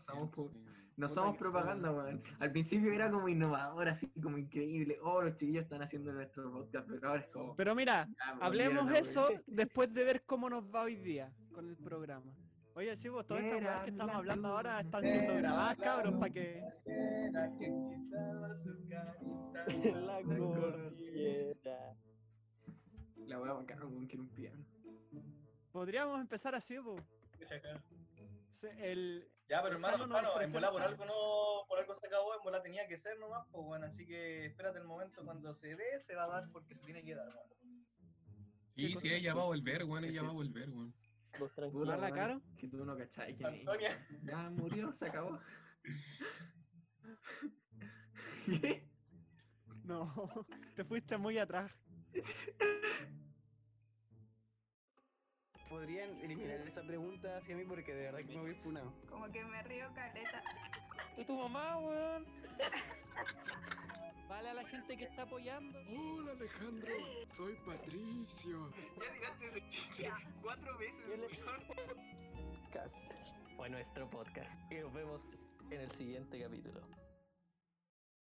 somos, sí. No somos propaganda, weón. Al principio era como innovador, así como increíble. Oh, los chiquillos están haciendo nuestro podcast, pero ahora es como... Pero mira, ya, me hablemos eso después de ver cómo nos va hoy día con el programa. Oye, sí, vos, todas estas weas que estamos hablando ahora están siendo grabadas, cabros, para que. La cordillera. La weá bacana, weón, quiero un piano. Podríamos empezar así, po. El, Ya, pero hermano, hermano, en volar por algo no, por algo se acabó, en volar tenía que ser nomás, pues bueno, así que espérate el momento cuando se dé, se va a dar porque se tiene que dar, hermano. Sí, sí, ella va a volver, weón. Ella Sí. va a volver, weón. Los tranquilos. Puta, ¿Habla weón, caro? Que tú no cachai. Antonia, Ya murió, se acabó. ¿Qué? No, te fuiste muy atrás. Podrían eliminar esa pregunta hacia mí porque de verdad que me voy funado. Como que me río caleta. ¿Y tu mamá, weón? Vale a la gente que está apoyando. Hola Alejandro, soy Patricio. ya llegaste ese chiste cuatro veces, Podcast. Fue nuestro podcast. Y nos vemos en el siguiente capítulo.